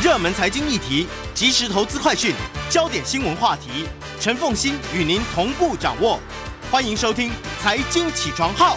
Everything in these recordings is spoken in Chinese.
热门财经议题、即时投资快讯、焦点新闻话题，陈凤欣与您同步掌握。欢迎收听《财经起床号》。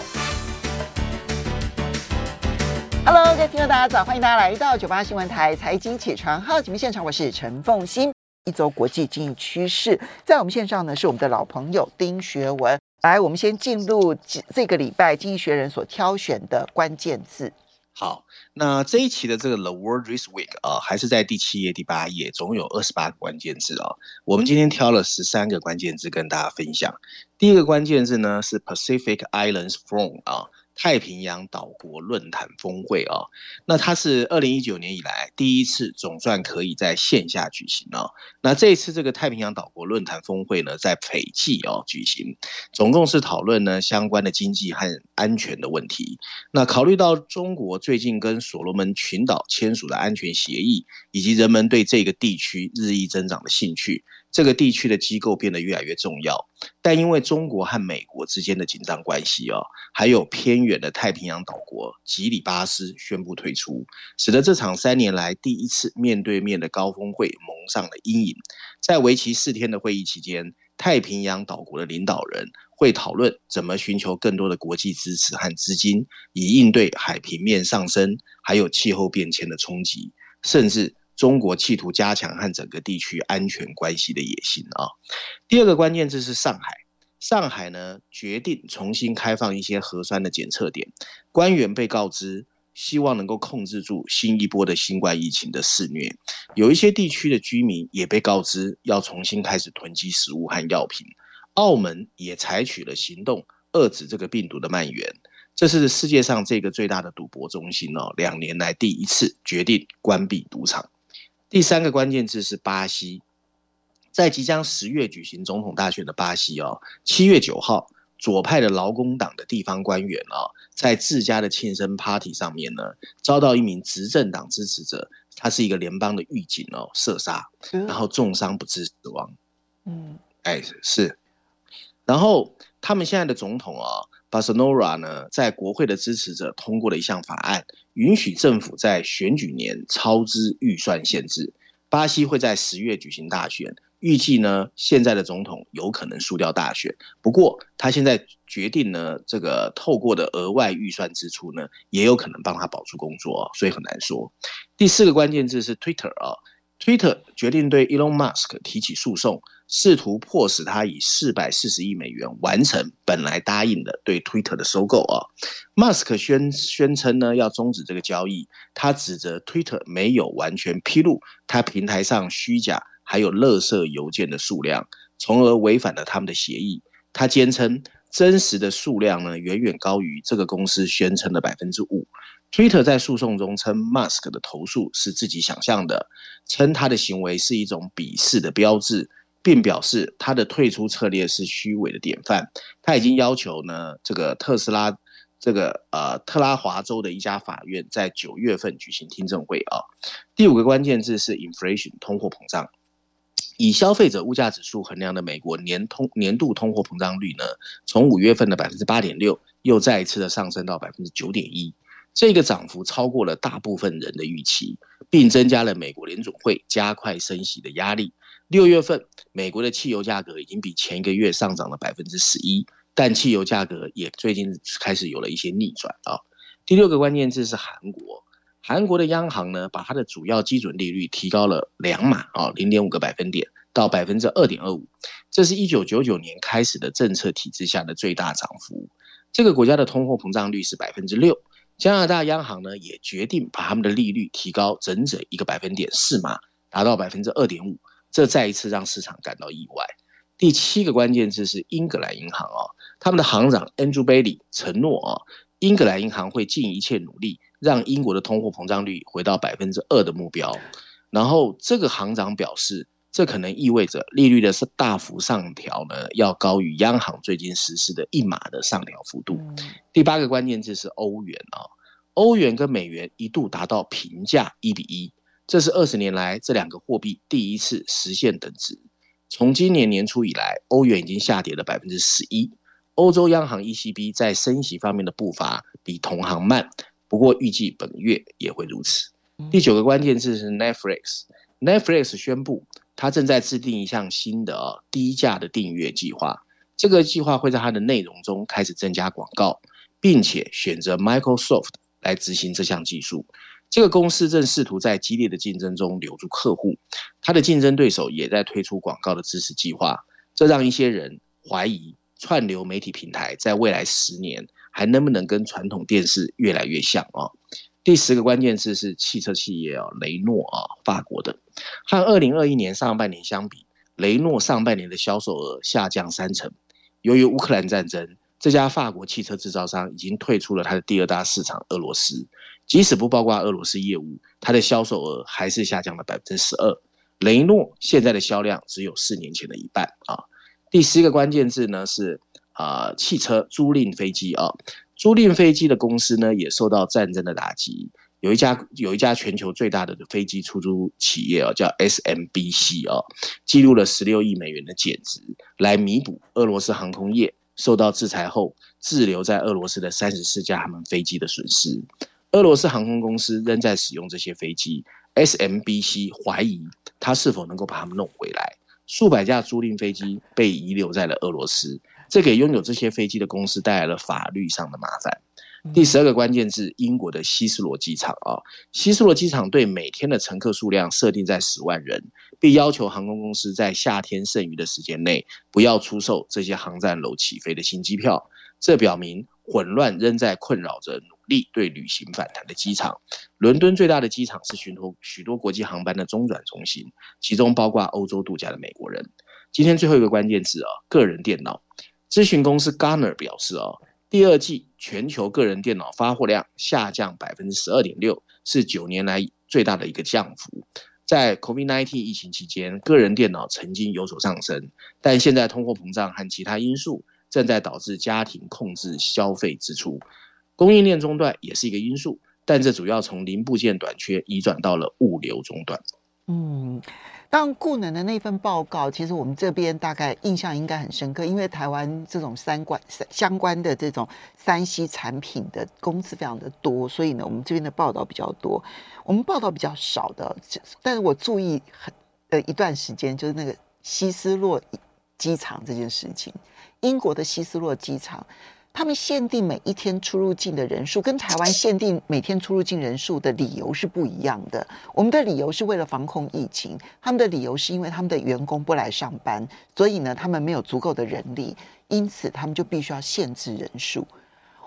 Hello，各位听众大家早，欢迎大家来到九八新闻台《财经起床号》节目现场，我是陈凤欣。一周国际经济趋势，在我们线上呢是我们的老朋友丁学文。来，我们先进入这个礼拜《经济学人》所挑选的关键字。好，那这一期的这个 The World This Week 啊，还是在第七页、第八页，总有二十八个关键字啊。我们今天挑了十三个关键字跟大家分享。第一个关键字呢是 Pacific Islands From 啊。太平洋岛国论坛峰会啊，那它是二零一九年以来第一次总算可以在线下举行啊。那这一次这个太平洋岛国论坛峰会呢，在斐济哦举行，总共是讨论呢相关的经济和安全的问题。那考虑到中国最近跟所罗门群岛签署的安全协议，以及人们对这个地区日益增长的兴趣。这个地区的机构变得越来越重要，但因为中国和美国之间的紧张关系哦，还有偏远的太平洋岛国吉里巴斯宣布退出，使得这场三年来第一次面对面的高峰会蒙上了阴影。在为期四天的会议期间，太平洋岛国的领导人会讨论怎么寻求更多的国际支持和资金，以应对海平面上升还有气候变迁的冲击，甚至。中国企图加强和整个地区安全关系的野心啊。第二个关键字是上海，上海呢决定重新开放一些核酸的检测点，官员被告知希望能够控制住新一波的新冠疫情的肆虐。有一些地区的居民也被告知要重新开始囤积食物和药品。澳门也采取了行动，遏制这个病毒的蔓延。这是世界上这个最大的赌博中心哦，两年来第一次决定关闭赌场。第三个关键字是巴西，在即将十月举行总统大选的巴西哦，七月九号，左派的劳工党的地方官员哦，在自家的庆生 party 上面呢，遭到一名执政党支持者，他是一个联邦的狱警哦，射杀，然后重伤不治死亡。嗯，哎是，然后他们现在的总统啊。巴塞诺拉呢，在国会的支持者通过了一项法案，允许政府在选举年超支预算限制。巴西会在十月举行大选，预计呢，现在的总统有可能输掉大选。不过，他现在决定呢，这个透过的额外预算支出呢，也有可能帮他保住工作，所以很难说。第四个关键字是 Twitter 啊，Twitter 决定对 Elon Musk 提起诉讼。试图迫使他以四百四十亿美元完成本来答应的对 Twitter 的收购啊。马斯克宣宣称呢，要终止这个交易，他指责 Twitter 没有完全披露他平台上虚假还有垃圾邮件的数量，从而违反了他们的协议。他坚称真实的数量呢，远远高于这个公司宣称的百分之五。Twitter 在诉讼中称马斯克的投诉是自己想象的，称他的行为是一种鄙视的标志。并表示他的退出策略是虚伪的典范。他已经要求呢，这个特斯拉，这个呃特拉华州的一家法院在九月份举行听证会啊。第五个关键字是 inflation 通货膨胀。以消费者物价指数衡量的美国年通年度通货膨胀率呢，从五月份的百分之八点六又再一次的上升到百分之九点一，这个涨幅超过了大部分人的预期，并增加了美国联准会加快升息的压力。六月份，美国的汽油价格已经比前一个月上涨了百分之十一，但汽油价格也最近开始有了一些逆转啊。第六个关键字是韩国，韩国的央行呢，把它的主要基准利率提高了两码啊，零点五个百分点到百分之二点二五，这是一九九九年开始的政策体制下的最大涨幅。这个国家的通货膨胀率是百分之六，加拿大央行呢也决定把他们的利率提高整整一个百分点四码，达到百分之二点五。这再一次让市场感到意外。第七个关键字是英格兰银行啊，他们的行长 Andrew Bailey 承诺啊，英格兰银行会尽一切努力让英国的通货膨胀率回到百分之二的目标。然后这个行长表示，这可能意味着利率的大幅上调呢，要高于央行最近实施的一码的上调幅度。第八个关键字是欧元啊，欧元跟美元一度达到平价一比一。这是二十年来这两个货币第一次实现等值。从今年年初以来，欧元已经下跌了百分之十一。欧洲央行 ECB 在升息方面的步伐比同行慢，不过预计本月也会如此。第九个关键字是 Netflix，Netflix 宣布它正在制定一项新的、哦、低价的订阅计划，这个计划会在它的内容中开始增加广告，并且选择 Microsoft 来执行这项技术。这个公司正试图在激烈的竞争中留住客户，它的竞争对手也在推出广告的支持计划，这让一些人怀疑串流媒体平台在未来十年还能不能跟传统电视越来越像啊？第十个关键字是汽车企业啊，雷诺啊，法国的，和二零二一年上半年相比，雷诺上半年的销售额下降三成，由于乌克兰战争。这家法国汽车制造商已经退出了它的第二大市场俄罗斯，即使不包括俄罗斯业务，它的销售额还是下降了百分之十二。雷诺现在的销量只有四年前的一半啊。第十一个关键字呢是啊、汽车租赁飞机啊，租赁飞机的公司呢也受到战争的打击。有一家有一家全球最大的飞机出租企业啊，叫 SMBC 啊，记录了十六亿美元的减值，来弥补俄罗斯航空业。受到制裁后滞留在俄罗斯的三十四架他们飞机的损失，俄罗斯航空公司仍在使用这些飞机。SMBC 怀疑他是否能够把他们弄回来。数百架租赁飞机被遗留在了俄罗斯，这给拥有这些飞机的公司带来了法律上的麻烦。第十二个关键字，英国的希斯罗机场啊，希斯罗机场对每天的乘客数量设定在十万人，并要求航空公司在夏天剩余的时间内不要出售这些航站楼起飞的新机票。这表明混乱仍在困扰着努力对旅行反弹的机场。伦敦最大的机场是许多许多国际航班的中转中心，其中包括欧洲度假的美国人。今天最后一个关键字啊，个人电脑。咨询公司 Gartner 表示啊。第二季全球个人电脑发货量下降百分之十二点六，是九年来最大的一个降幅。在 COVID-19 疫情期间，个人电脑曾经有所上升，但现在通货膨胀和其他因素正在导致家庭控制消费支出。供应链中断也是一个因素，但这主要从零部件短缺移转到了物流中断。嗯。当顾能的那份报告，其实我们这边大概印象应该很深刻，因为台湾这种三关相关的这种三 C 产品的公司非常的多，所以呢，我们这边的报道比较多。我们报道比较少的，但是我注意很呃一段时间，就是那个希斯洛机场这件事情，英国的希斯洛机场。他们限定每一天出入境的人数，跟台湾限定每天出入境人数的理由是不一样的。我们的理由是为了防控疫情，他们的理由是因为他们的员工不来上班，所以呢，他们没有足够的人力，因此他们就必须要限制人数。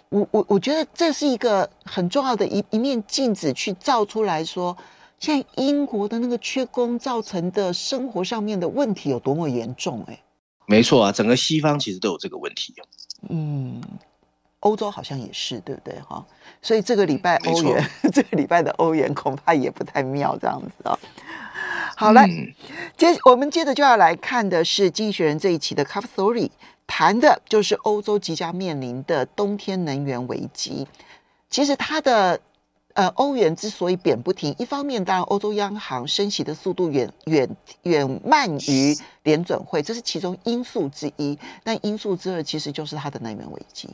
我我我觉得这是一个很重要的一一面镜子，去照出来说，现在英国的那个缺工造成的生活上面的问题有多么严重，欸。哎，没错啊，整个西方其实都有这个问题。嗯，欧洲好像也是，对不对哈？所以这个礼拜欧元，这个礼拜的欧元恐怕也不太妙，这样子啊。好了，嗯、接我们接着就要来看的是《经济学人》这一期的 Cover Story，谈的就是欧洲即将面临的冬天能源危机。其实它的。呃，欧元之所以贬不停，一方面当然欧洲央行升息的速度远远远慢于联准会，这是其中因素之一。但因素之二其实就是它的能源危机。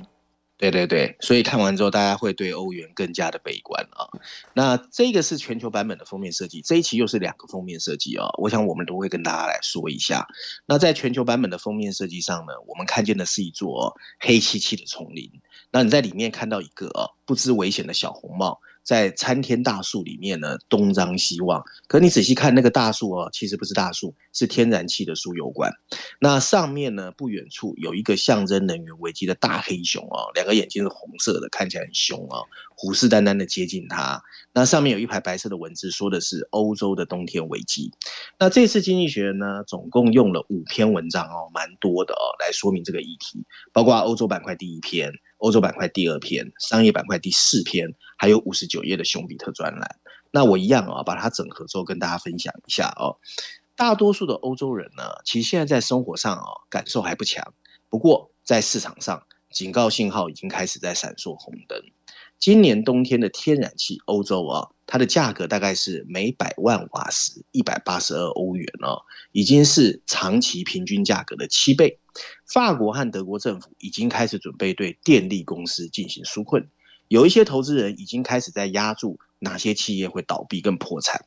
对对对，所以看完之后，大家会对欧元更加的悲观啊。那这个是全球版本的封面设计，这一期又是两个封面设计啊。我想我们都会跟大家来说一下。那在全球版本的封面设计上呢，我们看见的是一座黑漆漆的丛林。那你在里面看到一个啊不知危险的小红帽。在参天大树里面呢，东张西望。可你仔细看那个大树哦，其实不是大树，是天然气的输油管。那上面呢，不远处有一个象征能源危机的大黑熊哦，两个眼睛是红色的，看起来很凶哦，虎视眈眈的接近它。那上面有一排白色的文字，说的是欧洲的冬天危机。那这次经济学呢，总共用了五篇文章哦，蛮多的哦，来说明这个议题，包括欧洲板块第一篇。欧洲板块第二篇，商业板块第四篇，还有五十九页的熊彼特专栏。那我一样啊，把它整合之后跟大家分享一下哦。大多数的欧洲人呢，其实现在在生活上哦，感受还不强。不过在市场上，警告信号已经开始在闪烁红灯。今年冬天的天然气，欧洲啊，它的价格大概是每百万瓦时一百八十二欧元哦，已经是长期平均价格的七倍。法国和德国政府已经开始准备对电力公司进行纾困，有一些投资人已经开始在押注哪些企业会倒闭跟破产。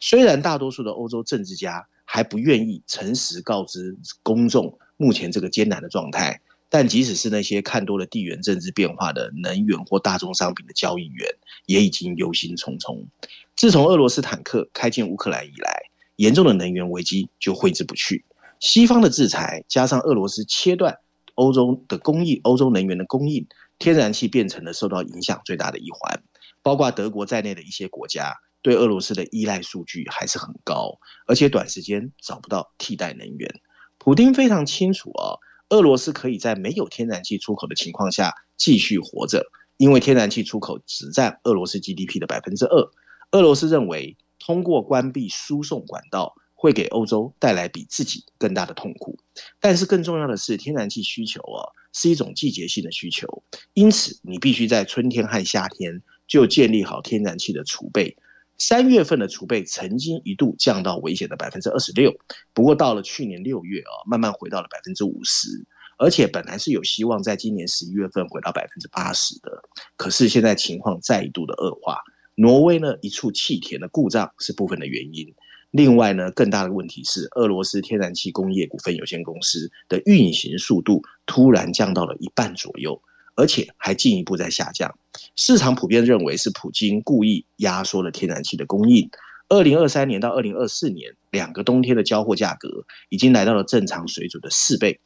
虽然大多数的欧洲政治家还不愿意诚实告知公众目前这个艰难的状态，但即使是那些看多了地缘政治变化的能源或大宗商品的交易员，也已经忧心忡忡。自从俄罗斯坦克开进乌克兰以来，严重的能源危机就挥之不去。西方的制裁加上俄罗斯切断欧洲的供应，欧洲能源的供应，天然气变成了受到影响最大的一环。包括德国在内的一些国家对俄罗斯的依赖数据还是很高，而且短时间找不到替代能源。普丁非常清楚啊，俄罗斯可以在没有天然气出口的情况下继续活着，因为天然气出口只占俄罗斯 GDP 的百分之二。俄罗斯认为通过关闭输送管道会给欧洲带来比自己更大的痛苦。但是更重要的是，天然气需求啊是一种季节性的需求，因此你必须在春天和夏天。就建立好天然气的储备，三月份的储备曾经一度降到危险的百分之二十六，不过到了去年六月啊，慢慢回到了百分之五十，而且本来是有希望在今年十一月份回到百分之八十的，可是现在情况再一度的恶化。挪威呢，一处气田的故障是部分的原因，另外呢，更大的问题是俄罗斯天然气工业股份有限公司的运行速度突然降到了一半左右。而且还进一步在下降，市场普遍认为是普京故意压缩了天然气的供应。二零二三年到二零二四年两个冬天的交货价格已经来到了正常水准的四倍。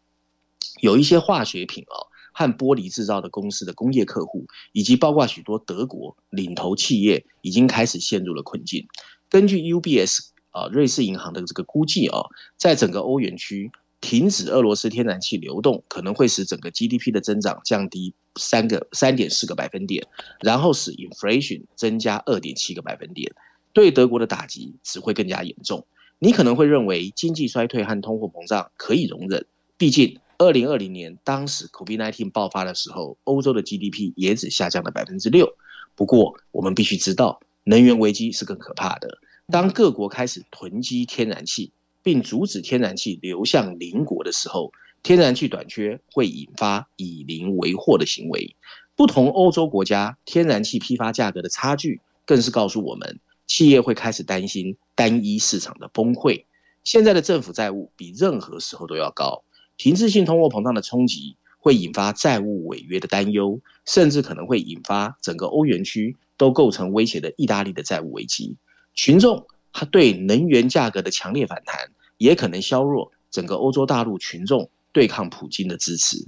有一些化学品哦和玻璃制造的公司的工业客户，以及包括许多德国领头企业，已经开始陷入了困境。根据 UBS 啊瑞士银行的这个估计哦，在整个欧元区。停止俄罗斯天然气流动可能会使整个 GDP 的增长降低三个三点四个百分点，然后使 inflation 增加二点七个百分点，对德国的打击只会更加严重。你可能会认为经济衰退和通货膨胀可以容忍，毕竟二零二零年当时 COVID-19 爆发的时候，欧洲的 GDP 也只下降了百分之六。不过我们必须知道，能源危机是更可怕的。当各国开始囤积天然气。并阻止天然气流向邻国的时候，天然气短缺会引发以邻为壑的行为。不同欧洲国家天然气批发价格的差距，更是告诉我们，企业会开始担心单一市场的崩溃。现在的政府债务比任何时候都要高，停滞性通货膨胀的冲击会引发债务违约的担忧，甚至可能会引发整个欧元区都构成威胁的意大利的债务危机。群众他对能源价格的强烈反弹。也可能削弱整个欧洲大陆群众对抗普京的支持。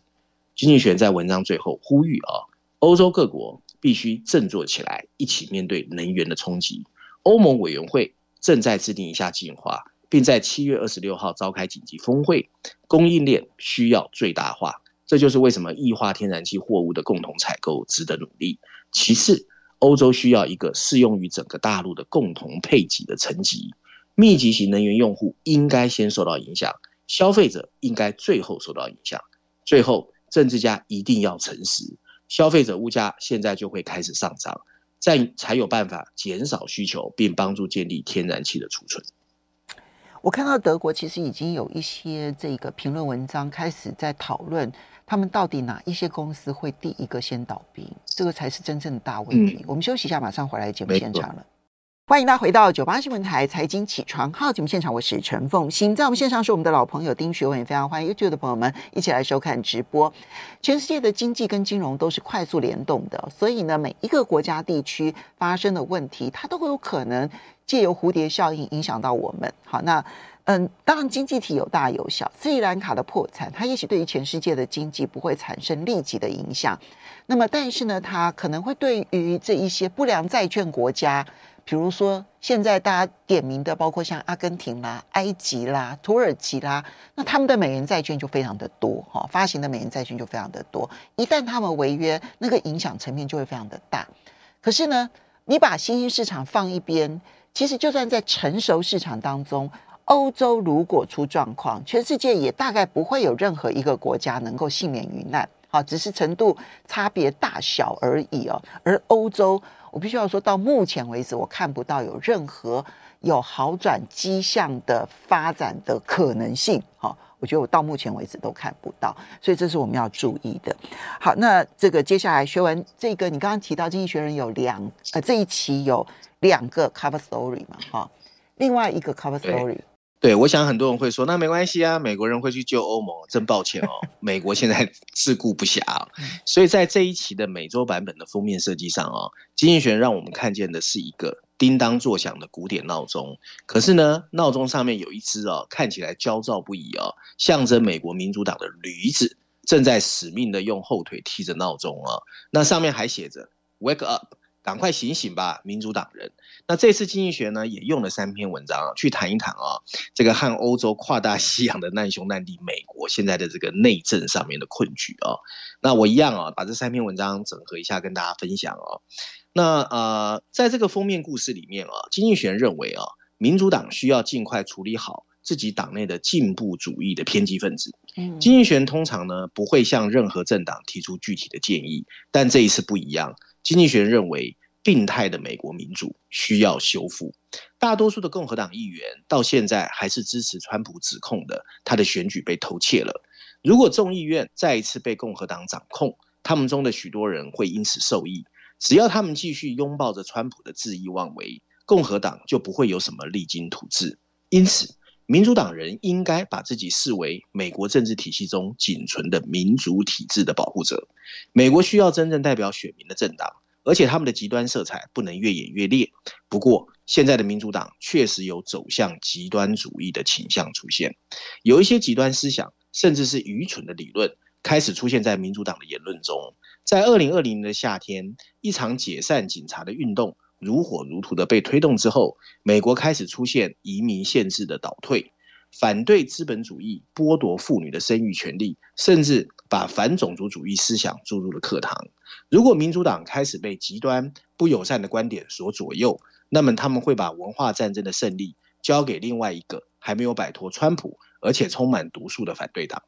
经济学在文章最后呼吁啊，欧洲各国必须振作起来，一起面对能源的冲击。欧盟委员会正在制定一下计划，并在七月二十六号召开紧急峰会。供应链需要最大化，这就是为什么液化天然气货物的共同采购值得努力。其次，欧洲需要一个适用于整个大陆的共同配给的层级。密集型能源用户应该先受到影响，消费者应该最后受到影响。最后，政治家一定要诚实，消费者物价现在就会开始上涨，再才有办法减少需求，并帮助建立天然气的储存。我看到德国其实已经有一些这个评论文章开始在讨论，他们到底哪一些公司会第一个先倒闭，这个才是真正的大问题。嗯、我们休息一下，马上回来节目现场了。欢迎大家回到九八新闻台财经起床号节目现场，我是陈凤欣，在我们线上是我们的老朋友丁学文，也非常欢迎 YouTube 的朋友们一起来收看直播。全世界的经济跟金融都是快速联动的，所以呢，每一个国家地区发生的问题，它都会有可能借由蝴蝶效应影响到我们。好，那嗯，当然经济体有大有小，斯里兰卡的破产，它也许对于全世界的经济不会产生立即的影响，那么但是呢，它可能会对于这一些不良债券国家。比如说，现在大家点名的，包括像阿根廷啦、埃及啦、土耳其啦，那他们的美元债券就非常的多，哈，发行的美元债券就非常的多。一旦他们违约，那个影响层面就会非常的大。可是呢，你把新兴市场放一边，其实就算在成熟市场当中，欧洲如果出状况，全世界也大概不会有任何一个国家能够幸免于难，好，只是程度差别大小而已哦。而欧洲。我必须要说到目前为止，我看不到有任何有好转迹象的发展的可能性。好，我觉得我到目前为止都看不到，所以这是我们要注意的。好，那这个接下来学文这个，你刚刚提到《经济学人》有两呃这一期有两个 cover story 嘛？哈，另外一个 cover story。对，我想很多人会说，那没关系啊，美国人会去救欧盟，真抱歉哦，美国现在自顾不暇，所以在这一期的美洲版本的封面设计上哦，金逸璇让我们看见的是一个叮当作响的古典闹钟，可是呢，闹钟上面有一只哦，看起来焦躁不已哦，象征美国民主党的驴子正在死命的用后腿踢着闹钟哦，那上面还写着 “Wake up”。赶快醒醒吧，民主党人！那这次经济学呢，也用了三篇文章啊，去谈一谈啊，这个和欧洲跨大西洋的难兄难弟美国现在的这个内政上面的困局啊。那我一样啊，把这三篇文章整合一下，跟大家分享哦。那呃，在这个封面故事里面啊，经济学认为啊，民主党需要尽快处理好自己党内的进步主义的偏激分子。嗯，经济学通常呢不会向任何政党提出具体的建议，但这一次不一样。经济学人认为，病态的美国民主需要修复。大多数的共和党议员到现在还是支持川普指控的，他的选举被偷窃了。如果众议院再一次被共和党掌控，他们中的许多人会因此受益。只要他们继续拥抱着川普的恣意妄为，共和党就不会有什么励精图治。因此，民主党人应该把自己视为美国政治体系中仅存的民主体制的保护者。美国需要真正代表选民的政党，而且他们的极端色彩不能越演越烈。不过，现在的民主党确实有走向极端主义的倾向出现，有一些极端思想，甚至是愚蠢的理论，开始出现在民主党的言论中。在二零二零年的夏天，一场解散警察的运动。如火如荼的被推动之后，美国开始出现移民限制的倒退，反对资本主义剥夺妇女的生育权利，甚至把反种族主义思想注入了课堂。如果民主党开始被极端不友善的观点所左右，那么他们会把文化战争的胜利交给另外一个还没有摆脱川普而且充满毒素的反对党。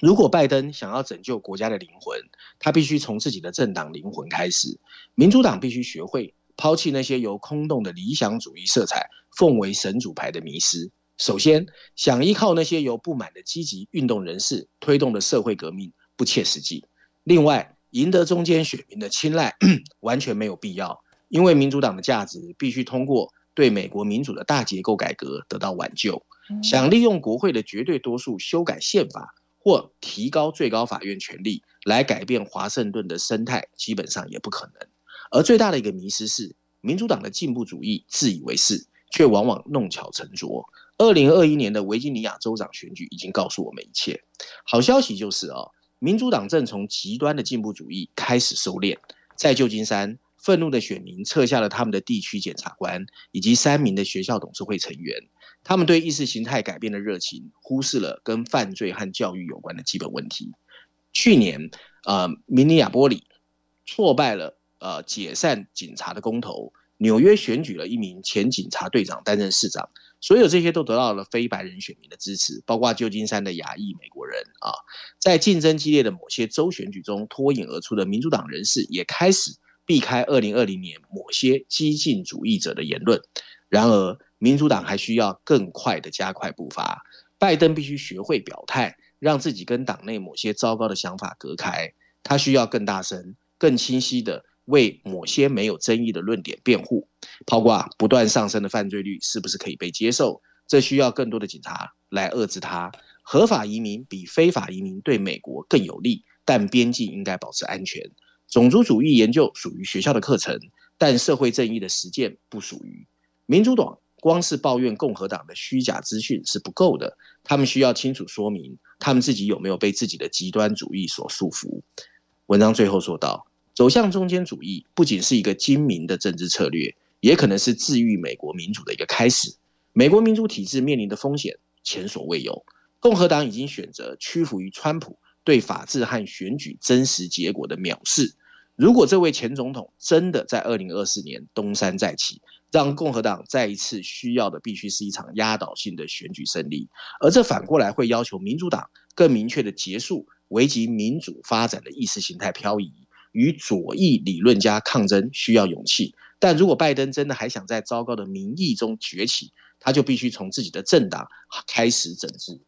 如果拜登想要拯救国家的灵魂，他必须从自己的政党灵魂开始。民主党必须学会。抛弃那些由空洞的理想主义色彩奉为神主牌的迷失。首先，想依靠那些由不满的积极运动人士推动的社会革命不切实际。另外，赢得中间选民的青睐 完全没有必要，因为民主党的价值必须通过对美国民主的大结构改革得到挽救。想利用国会的绝对多数修改宪法或提高最高法院权力来改变华盛顿的生态，基本上也不可能。而最大的一个迷失是，民主党的进步主义自以为是，却往往弄巧成拙。二零二一年的维吉尼亚州长选举已经告诉我们一切。好消息就是啊，民主党正从极端的进步主义开始收敛。在旧金山，愤怒的选民撤下了他们的地区检察官以及三名的学校董事会成员。他们对意识形态改变的热情，忽视了跟犯罪和教育有关的基本问题。去年，呃，明尼亚波里挫败了。呃，解散警察的公投，纽约选举了一名前警察队长担任市长，所有这些都得到了非白人选民的支持，包括旧金山的亚裔美国人啊，在竞争激烈的某些州选举中脱颖而出的民主党人士也开始避开二零二零年某些激进主义者的言论。然而，民主党还需要更快的加快步伐，拜登必须学会表态，让自己跟党内某些糟糕的想法隔开，他需要更大声、更清晰的。为某些没有争议的论点辩护，包括不断上升的犯罪率是不是可以被接受？这需要更多的警察来遏制它。合法移民比非法移民对美国更有利，但边境应该保持安全。种族主义研究属于学校的课程，但社会正义的实践不属于。民主党光是抱怨共和党的虚假资讯是不够的，他们需要清楚说明他们自己有没有被自己的极端主义所束缚。文章最后说道。走向中间主义不仅是一个精明的政治策略，也可能是治愈美国民主的一个开始。美国民主体制面临的风险前所未有。共和党已经选择屈服于川普对法治和选举真实结果的藐视。如果这位前总统真的在二零二四年东山再起，让共和党再一次需要的必须是一场压倒性的选举胜利，而这反过来会要求民主党更明确地结束危及民主发展的意识形态漂移。与左翼理论家抗争需要勇气，但如果拜登真的还想在糟糕的民意中崛起，他就必须从自己的政党开始整治。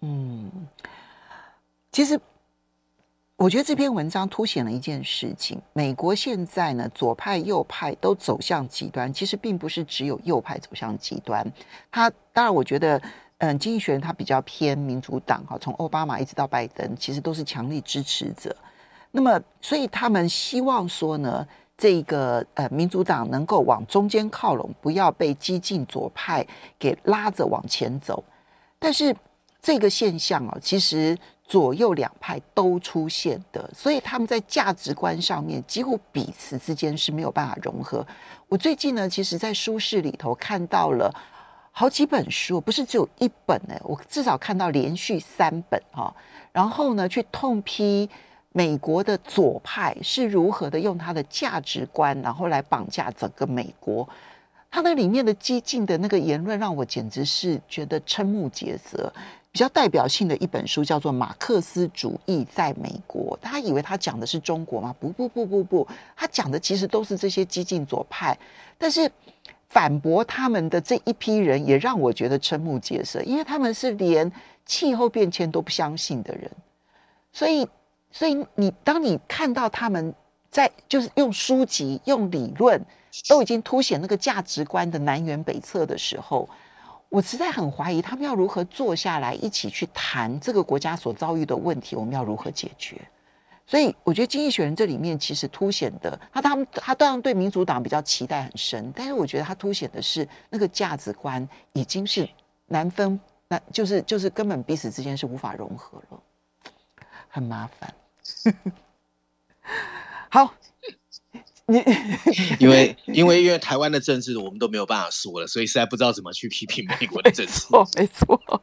嗯，其实我觉得这篇文章凸显了一件事情：美国现在呢，左派、右派都走向极端。其实并不是只有右派走向极端。他当然，我觉得，嗯，经济学人他比较偏民主党哈，从奥巴马一直到拜登，其实都是强力支持者。那么，所以他们希望说呢，这个呃民主党能够往中间靠拢，不要被激进左派给拉着往前走。但是这个现象啊，其实左右两派都出现的，所以他们在价值观上面几乎彼此之间是没有办法融合。我最近呢，其实在书市里头看到了好几本书，不是只有一本呢，我至少看到连续三本哈，然后呢，去痛批。美国的左派是如何的用他的价值观，然后来绑架整个美国？他那里面的激进的那个言论，让我简直是觉得瞠目结舌。比较代表性的一本书叫做《马克思主义在美国》，他以为他讲的是中国吗？不不不不不，他讲的其实都是这些激进左派。但是反驳他们的这一批人，也让我觉得瞠目结舌，因为他们是连气候变迁都不相信的人，所以。所以你当你看到他们在就是用书籍、用理论都已经凸显那个价值观的南辕北辙的时候，我实在很怀疑他们要如何坐下来一起去谈这个国家所遭遇的问题，我们要如何解决？所以我觉得《经济学人》这里面其实凸显的，他他们他当然对民主党比较期待很深，但是我觉得他凸显的是那个价值观已经是难分难，就是就是根本彼此之间是无法融合了，很麻烦。好，你 因为因为因为台湾的政治我们都没有办法说了，所以实在不知道怎么去批评美国的政治。没错，没错。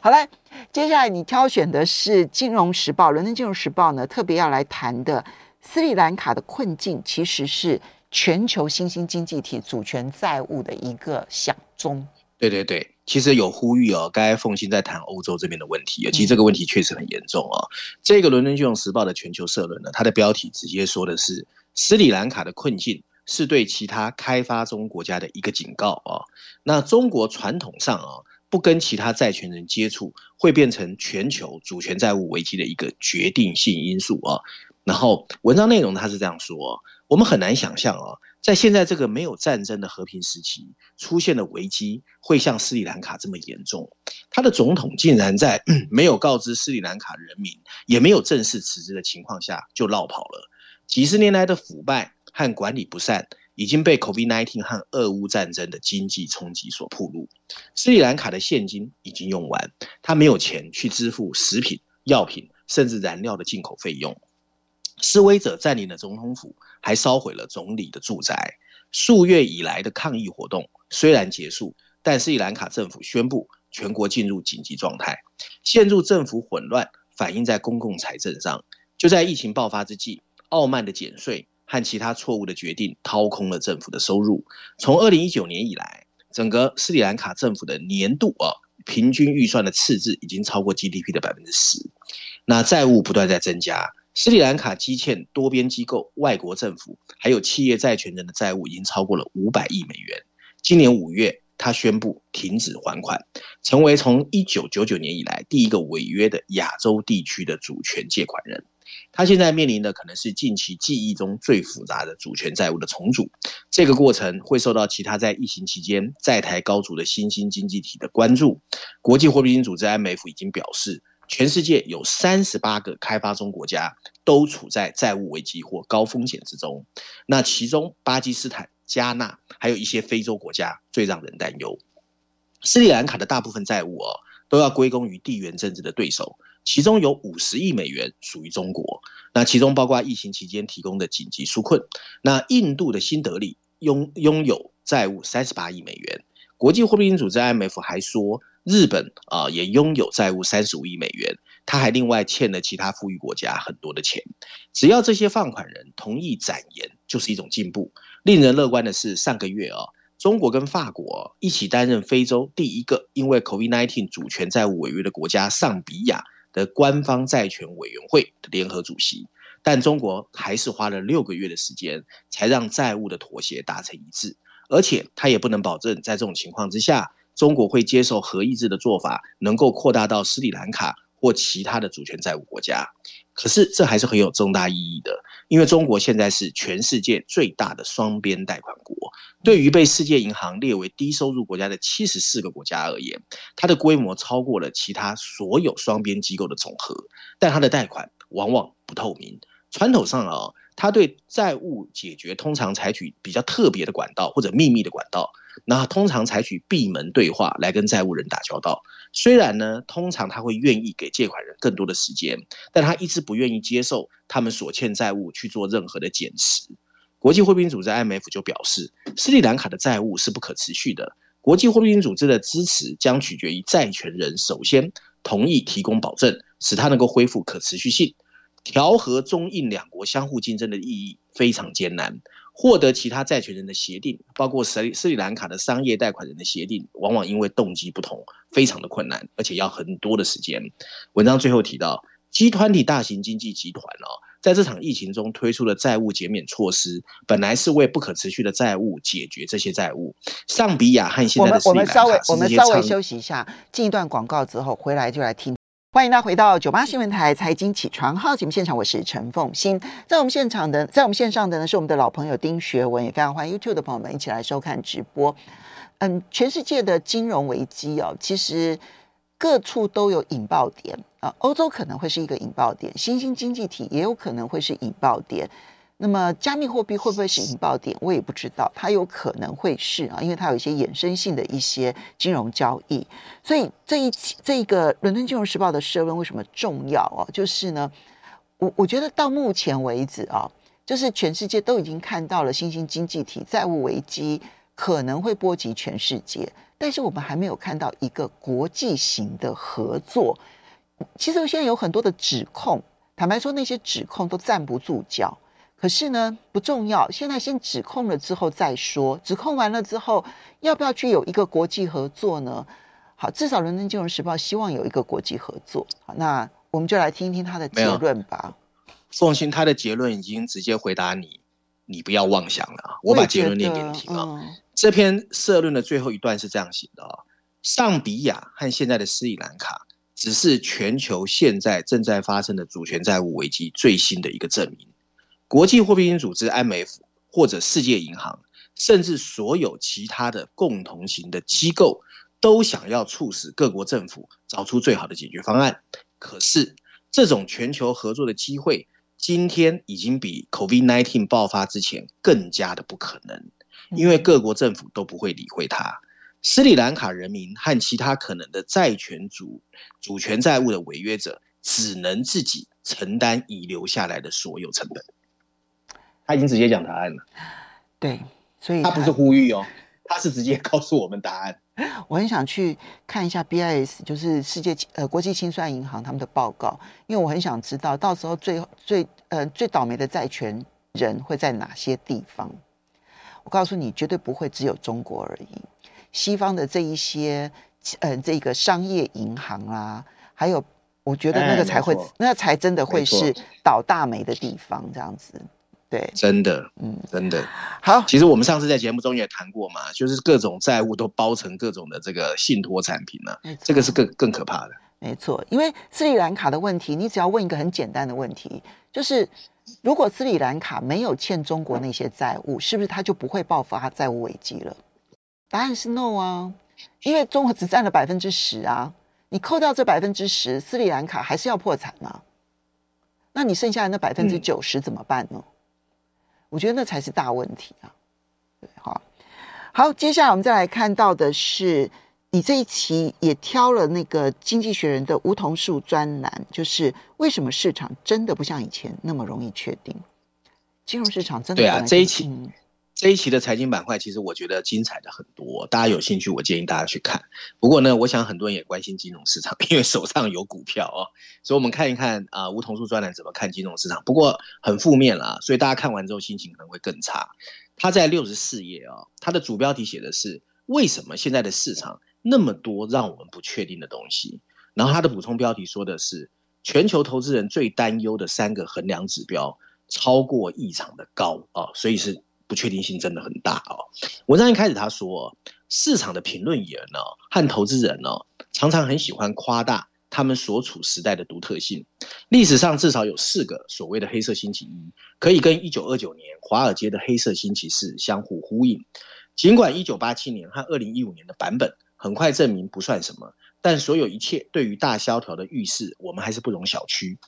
好来，接下来你挑选的是《金融时报》，《伦敦金融时报》呢特别要来谈的斯里兰卡的困境，其实是全球新兴经济体主权债务的一个响钟。对对对。其实有呼吁哦，刚才凤馨在谈欧洲这边的问题，其实这个问题确实很严重哦。这个《伦敦金融时报》的全球社论呢，它的标题直接说的是斯里兰卡的困境是对其他开发中国家的一个警告啊。那中国传统上啊，不跟其他债权人接触，会变成全球主权债务危机的一个决定性因素啊。然后文章内容他是这样说，我们很难想象啊。在现在这个没有战争的和平时期，出现的危机会像斯里兰卡这么严重。他的总统竟然在 没有告知斯里兰卡人民，也没有正式辞职的情况下就落跑了。几十年来的腐败和管理不善，已经被 COVID-19 和俄乌战争的经济冲击所暴露。斯里兰卡的现金已经用完，他没有钱去支付食品、药品甚至燃料的进口费用。示威者占领了总统府，还烧毁了总理的住宅。数月以来的抗议活动虽然结束，但斯里兰卡政府宣布全国进入紧急状态，陷入政府混乱，反映在公共财政上。就在疫情爆发之际，傲慢的减税和其他错误的决定掏空了政府的收入。从二零一九年以来，整个斯里兰卡政府的年度啊平均预算的赤字已经超过 GDP 的百分之十，那债务不断在增加。斯里兰卡积欠多边机构、外国政府还有企业债权人的债务已经超过了五百亿美元。今年五月，他宣布停止还款，成为从一九九九年以来第一个违约的亚洲地区的主权借款人。他现在面临的可能是近期记忆中最复杂的主权债务的重组。这个过程会受到其他在疫情期间债台高筑的新兴经济体的关注。国际货币基金组织 IMF 已经表示。全世界有三十八个开发中国家都处在债务危机或高风险之中，那其中巴基斯坦、加纳还有一些非洲国家最让人担忧。斯里兰卡的大部分债务哦，都要归功于地缘政治的对手，其中有五十亿美元属于中国，那其中包括疫情期间提供的紧急纾困。那印度的新德里拥拥有债务三十八亿美元。国际货币基金组织 IMF 还说。日本啊，也拥有债务三十五亿美元，他还另外欠了其他富裕国家很多的钱。只要这些放款人同意展延，就是一种进步。令人乐观的是，上个月啊，中国跟法国一起担任非洲第一个因为 COVID-19 主权债务违约的国家——尚比亚的官方债权委员会的联合主席。但中国还是花了六个月的时间，才让债务的妥协达成一致。而且他也不能保证，在这种情况之下，中国会接受核抑制的做法，能够扩大到斯里兰卡或其他的主权债务国家。可是这还是很有重大意义的，因为中国现在是全世界最大的双边贷款国。对于被世界银行列为低收入国家的七十四个国家而言，它的规模超过了其他所有双边机构的总和。但它的贷款往往不透明。传统上啊，它对债务解决通常采取比较特别的管道或者秘密的管道，那通常采取闭门对话来跟债务人打交道。虽然呢，通常他会愿意给借款人更多的时间，但他一直不愿意接受他们所欠债务去做任何的减持。国际货币组织 IMF 就表示，斯里兰卡的债务是不可持续的。国际货币组织的支持将取决于债权人首先同意提供保证，使他能够恢复可持续性。调和中印两国相互竞争的意义非常艰难，获得其他债权人的协定，包括斯里斯里兰卡的商业贷款人的协定，往往因为动机不同，非常的困难，而且要很多的时间。文章最后提到集团体大型经济集团哦，在这场疫情中推出的债务减免措施，本来是为不可持续的债务解决这些债务。上比亚和现在的斯里兰卡，我们稍微我们稍微休息一下，进一段广告之后回来就来听。欢迎大家回到九八新闻台财经起床号节目现场，我是陈凤欣。在我们现场的，在我们线上的呢是我们的老朋友丁学文，也非常欢迎 YouTube 的朋友们一起来收看直播。嗯，全世界的金融危机哦，其实各处都有引爆点啊，欧洲可能会是一个引爆点，新兴经济体也有可能会是引爆点。那么，加密货币会不会是引爆点？我也不知道，它有可能会是啊，因为它有一些衍生性的一些金融交易。所以这一期这一个《伦敦金融时报》的社论为什么重要啊？就是呢，我我觉得到目前为止啊，就是全世界都已经看到了新兴经济体债务危机可能会波及全世界，但是我们还没有看到一个国际型的合作。其实现在有很多的指控，坦白说，那些指控都站不住脚。可是呢，不重要。现在先指控了之后再说。指控完了之后，要不要去有一个国际合作呢？好，至少《伦敦金融时报》希望有一个国际合作。好，那我们就来听一听他的结论吧。凤馨，他的结论已经直接回答你，你不要妄想了。我把结论念给你听啊。嗯、这篇社论的最后一段是这样写的啊：上比亚和现在的斯里兰卡，只是全球现在正在发生的主权债务危机最新的一个证明。国际货币基金组织 IMF 或者世界银行，甚至所有其他的共同型的机构，都想要促使各国政府找出最好的解决方案。可是，这种全球合作的机会，今天已经比 COVID-19 爆发之前更加的不可能，因为各国政府都不会理会它。斯里兰卡人民和其他可能的债权主主权债务的违约者，只能自己承担遗留下来的所有成本。他已经直接讲答案了，对，所以他不是呼吁哦，他是直接告诉我们答案。我很想去看一下 BIS，就是世界呃国际清算银行他们的报告，因为我很想知道到时候最最呃最倒霉的债权人会在哪些地方。我告诉你，绝对不会只有中国而已，西方的这一些呃这个商业银行啊，还有我觉得那个才会，哎、那才真的会是倒大霉的地方，这样子。对，真的，嗯，真的好。其实我们上次在节目中也谈过嘛，就是各种债务都包成各种的这个信托产品了，这个是更更可怕的。没错，因为斯里兰卡的问题，你只要问一个很简单的问题，就是如果斯里兰卡没有欠中国那些债务，是不是他就不会爆发债务危机了？答案是 no 啊，因为中国只占了百分之十啊，你扣掉这百分之十，斯里兰卡还是要破产啊。那你剩下的那百分之九十怎么办呢？嗯我觉得那才是大问题啊！对，好，好，接下来我们再来看到的是，你这一期也挑了那个《经济学人》的梧桐树专栏，就是为什么市场真的不像以前那么容易确定？金融市场真的对啊，这一期。嗯这一期的财经板块，其实我觉得精彩的很多，大家有兴趣，我建议大家去看。不过呢，我想很多人也关心金融市场，因为手上有股票哦，所以我们看一看啊，梧桐树专栏怎么看金融市场。不过很负面啦，所以大家看完之后心情可能会更差。他在六十四页啊，他的主标题写的是为什么现在的市场那么多让我们不确定的东西，然后他的补充标题说的是全球投资人最担忧的三个衡量指标超过异常的高啊，所以是不确定性真的很大哦。文章一开始他说，市场的评论员呢和投资人呢常常很喜欢夸大他们所处时代的独特性。历史上至少有四个所谓的黑色星期一，可以跟一九二九年华尔街的黑色星期四相互呼应。尽管一九八七年和二零一五年的版本很快证明不算什么。但所有一切对于大萧条的预示，我们还是不容小觑。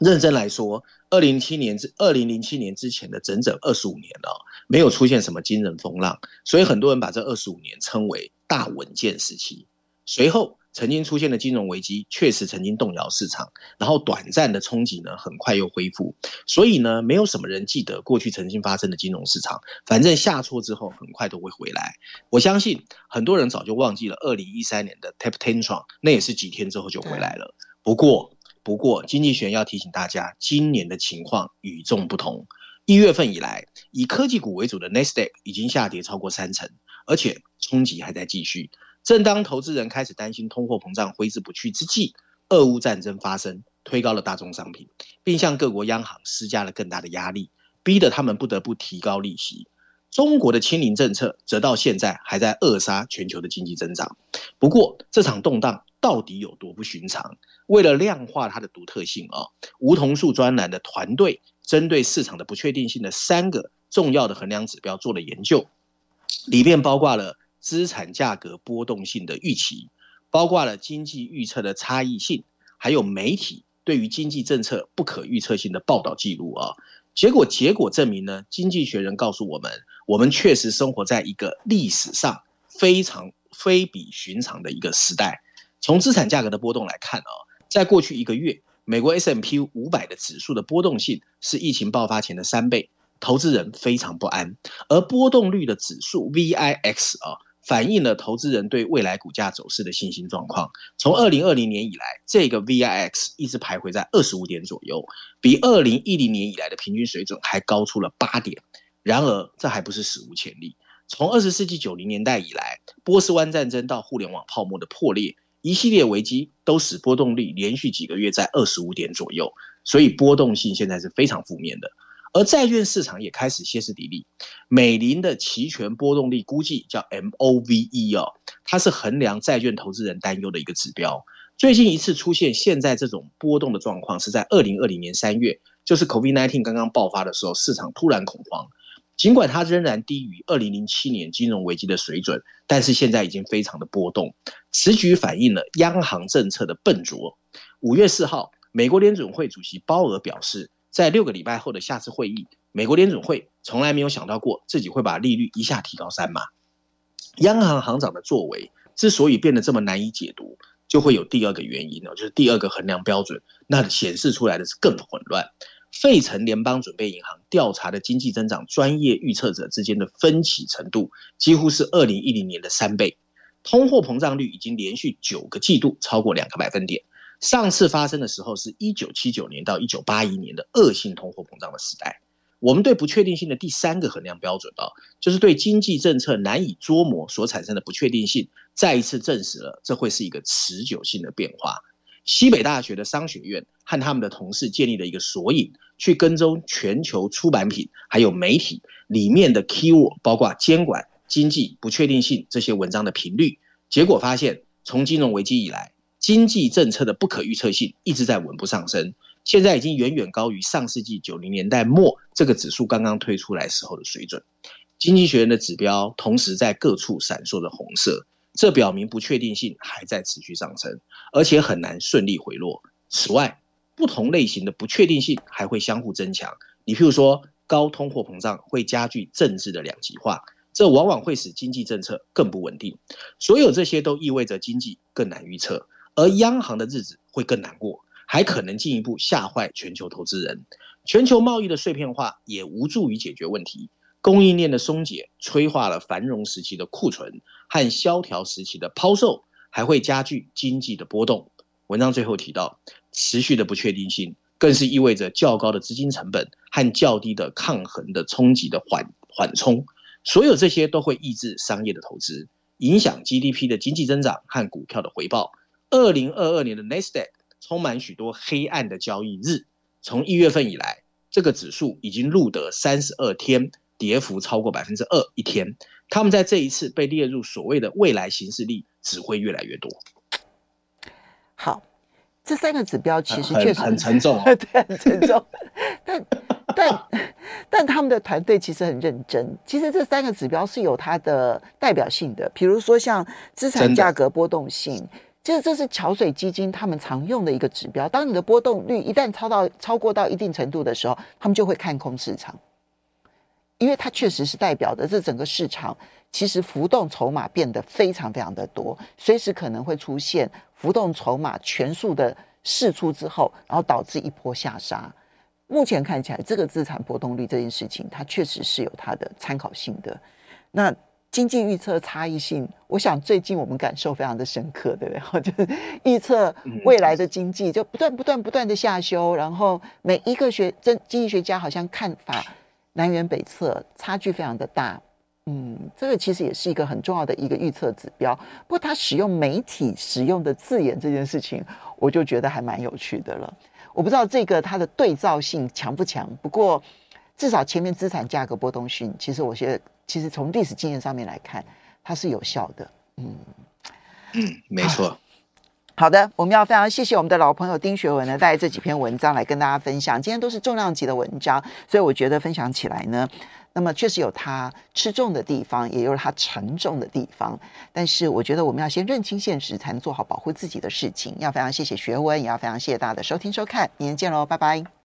认真来说，二零七年至二零零七年之前的整整二十五年了，没有出现什么惊人风浪，所以很多人把这二十五年称为大稳健时期。随后曾经出现的金融危机确实曾经动摇市场，然后短暂的冲击呢，很快又恢复。所以呢，没有什么人记得过去曾经发生的金融市场，反正下挫之后很快都会回来。我相信很多人早就忘记了二零一三年的 Tap Tantrum，那也是几天之后就回来了。不过，不过经济学要提醒大家，今年的情况与众不同。一月份以来，以科技股为主的 Nasdaq 已经下跌超过三成，而且冲击还在继续。正当投资人开始担心通货膨胀挥之不去之际，俄乌战争发生，推高了大宗商品，并向各国央行施加了更大的压力，逼得他们不得不提高利息。中国的清零政策则到现在还在扼杀全球的经济增长。不过，这场动荡到底有多不寻常？为了量化它的独特性啊，梧桐树专栏的团队针对市场的不确定性的三个重要的衡量指标做了研究，里面包括了。资产价格波动性的预期，包括了经济预测的差异性，还有媒体对于经济政策不可预测性的报道记录啊。结果，结果证明呢，经济学人告诉我们，我们确实生活在一个历史上非常非比寻常的一个时代。从资产价格的波动来看啊，在过去一个月，美国 S M P 五百的指数的波动性是疫情爆发前的三倍，投资人非常不安。而波动率的指数 VIX 啊。反映了投资人对未来股价走势的信心状况。从二零二零年以来，这个 VIX 一直徘徊在二十五点左右，比二零一零年以来的平均水准还高出了八点。然而，这还不是史无前例。从二十世纪九零年代以来，波斯湾战争到互联网泡沫的破裂，一系列危机都使波动率连续几个月在二十五点左右，所以波动性现在是非常负面的。而债券市场也开始歇斯底里，美林的期权波动率估计叫 MOVE 哦，它是衡量债券投资人担忧的一个指标。最近一次出现现在这种波动的状况是在二零二零年三月，就是 COVID-19 刚刚爆发的时候，市场突然恐慌。尽管它仍然低于二零零七年金融危机的水准，但是现在已经非常的波动。此举反映了央行政策的笨拙。五月四号，美国联准会主席鲍尔表示。在六个礼拜后的下次会议，美国联准会从来没有想到过自己会把利率一下提高三码。央行行长的作为之所以变得这么难以解读，就会有第二个原因哦，就是第二个衡量标准，那显示出来的是更混乱。费城联邦准备银行调查的经济增长专业预测者之间的分歧程度，几乎是二零一零年的三倍。通货膨胀率已经连续九个季度超过两个百分点。上次发生的时候是一九七九年到一九八一年的恶性通货膨胀的时代。我们对不确定性的第三个衡量标准啊，就是对经济政策难以捉摸所产生的不确定性，再一次证实了这会是一个持久性的变化。西北大学的商学院和他们的同事建立了一个索引，去跟踪全球出版品还有媒体里面的 keyword，包括监管、经济不确定性这些文章的频率。结果发现，从金融危机以来，经济政策的不可预测性一直在稳步上升，现在已经远远高于上世纪九零年代末这个指数刚刚推出来时候的水准。经济学人的指标同时在各处闪烁着红色，这表明不确定性还在持续上升，而且很难顺利回落。此外，不同类型的不确定性还会相互增强。你譬如说，高通货膨胀会加剧政治的两极化，这往往会使经济政策更不稳定。所有这些都意味着经济更难预测。而央行的日子会更难过，还可能进一步吓坏全球投资人。全球贸易的碎片化也无助于解决问题。供应链的松解催化了繁荣时期的库存和萧条时期的抛售，还会加剧经济的波动。文章最后提到，持续的不确定性更是意味着较高的资金成本和较低的抗衡的冲击的缓缓冲。所有这些都会抑制商业的投资，影响 GDP 的经济增长和股票的回报。二零二二年的 Nasdaq 充满许多黑暗的交易日。从一月份以来，这个指数已经录得三十二天跌幅超过百分之二一天。他们在这一次被列入所谓的未来行事力，只会越来越多。好，这三个指标其实确实很，很沉重，对，很沉重。但但但他们的团队其实很认真。其实这三个指标是有它的代表性的，比如说像资产价格波动性，其实这是桥水基金他们常用的一个指标。当你的波动率一旦超到超过到一定程度的时候，他们就会看空市场，因为它确实是代表的这整个市场其实浮动筹码变得非常非常的多，随时可能会出现浮动筹码全数的释出之后，然后导致一波下杀。目前看起来，这个资产波动率这件事情，它确实是有它的参考性的。那经济预测差异性，我想最近我们感受非常的深刻，对不对？就是预测未来的经济就不断不断不断的下修，然后每一个学经经济学家好像看法南辕北辙，差距非常的大。嗯，这个其实也是一个很重要的一个预测指标。不过他使用媒体使用的字眼这件事情，我就觉得还蛮有趣的了。我不知道这个它的对照性强不强，不过至少前面资产价格波动性，其实我觉得，其实从历史经验上面来看，它是有效的。嗯嗯，没错。好，的，我们要非常谢谢我们的老朋友丁学文呢，带这几篇文章来跟大家分享。今天都是重量级的文章，所以我觉得分享起来呢。那么确实有它吃重的地方，也有它沉重的地方。但是我觉得我们要先认清现实，才能做好保护自己的事情。要非常谢谢学文，也要非常谢谢大家的收听收看。明天见喽，拜拜。